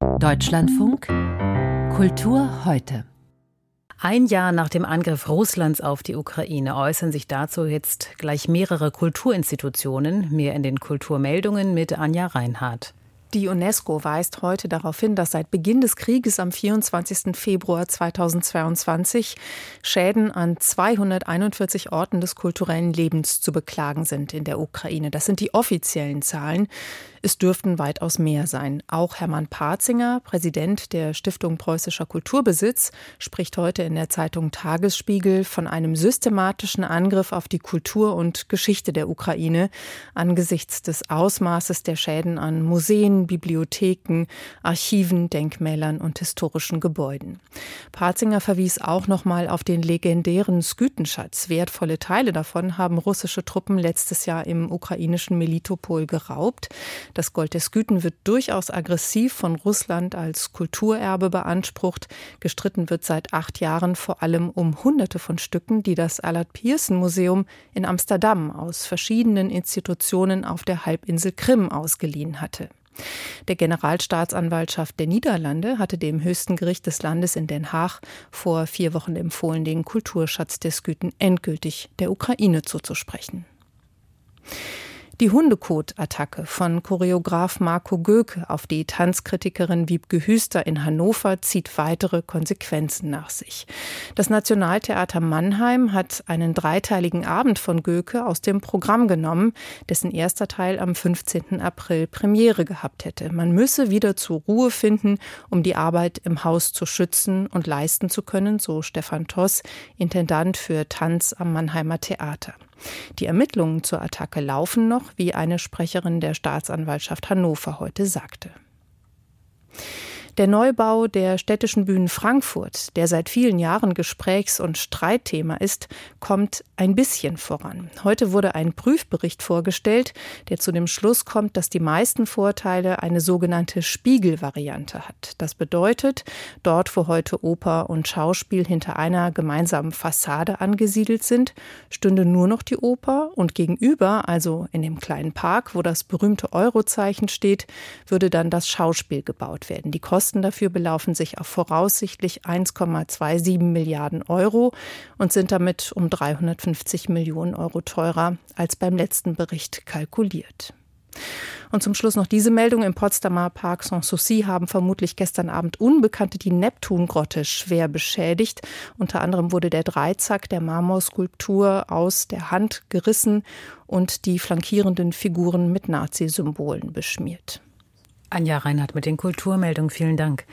Deutschlandfunk Kultur heute. Ein Jahr nach dem Angriff Russlands auf die Ukraine äußern sich dazu jetzt gleich mehrere Kulturinstitutionen, mehr in den Kulturmeldungen mit Anja Reinhardt. Die UNESCO weist heute darauf hin, dass seit Beginn des Krieges am 24. Februar 2022 Schäden an 241 Orten des kulturellen Lebens zu beklagen sind in der Ukraine. Das sind die offiziellen Zahlen. Es dürften weitaus mehr sein. Auch Hermann Parzinger, Präsident der Stiftung Preußischer Kulturbesitz, spricht heute in der Zeitung Tagesspiegel von einem systematischen Angriff auf die Kultur und Geschichte der Ukraine angesichts des Ausmaßes der Schäden an Museen, Bibliotheken, Archiven, Denkmälern und historischen Gebäuden. Parzinger verwies auch nochmal auf den legendären Skütenschatz. Wertvolle Teile davon haben russische Truppen letztes Jahr im ukrainischen Melitopol geraubt. Das Gold der Sküten wird durchaus aggressiv von Russland als Kulturerbe beansprucht. Gestritten wird seit acht Jahren vor allem um Hunderte von Stücken, die das Allard Pierson Museum in Amsterdam aus verschiedenen Institutionen auf der Halbinsel Krim ausgeliehen hatte. Der Generalstaatsanwaltschaft der Niederlande hatte dem höchsten Gericht des Landes in Den Haag vor vier Wochen empfohlen, den Kulturschatz der Sküten endgültig der Ukraine zuzusprechen. Die Hundekot-Attacke von Choreograf Marco Göke auf die Tanzkritikerin Wiebke Hüster in Hannover zieht weitere Konsequenzen nach sich. Das Nationaltheater Mannheim hat einen dreiteiligen Abend von Göke aus dem Programm genommen, dessen erster Teil am 15. April Premiere gehabt hätte. Man müsse wieder zur Ruhe finden, um die Arbeit im Haus zu schützen und leisten zu können, so Stefan Toss, Intendant für Tanz am Mannheimer Theater. Die Ermittlungen zur Attacke laufen noch, wie eine Sprecherin der Staatsanwaltschaft Hannover heute sagte. Der Neubau der städtischen Bühnen Frankfurt, der seit vielen Jahren Gesprächs- und Streitthema ist, kommt ein bisschen voran. Heute wurde ein Prüfbericht vorgestellt, der zu dem Schluss kommt, dass die meisten Vorteile eine sogenannte Spiegelvariante hat. Das bedeutet, dort, wo heute Oper und Schauspiel hinter einer gemeinsamen Fassade angesiedelt sind, stünde nur noch die Oper und gegenüber, also in dem kleinen Park, wo das berühmte Eurozeichen steht, würde dann das Schauspiel gebaut werden. Die Kosten dafür belaufen sich auf voraussichtlich 1,27 Milliarden Euro und sind damit um 350 Millionen Euro teurer als beim letzten Bericht kalkuliert. Und zum Schluss noch diese Meldung. Im Potsdamer Park Sanssouci haben vermutlich gestern Abend Unbekannte die Neptungrotte schwer beschädigt. Unter anderem wurde der Dreizack der Marmorskulptur aus der Hand gerissen und die flankierenden Figuren mit Nazi-Symbolen beschmiert. Anja Reinhardt mit den Kulturmeldungen. Vielen Dank.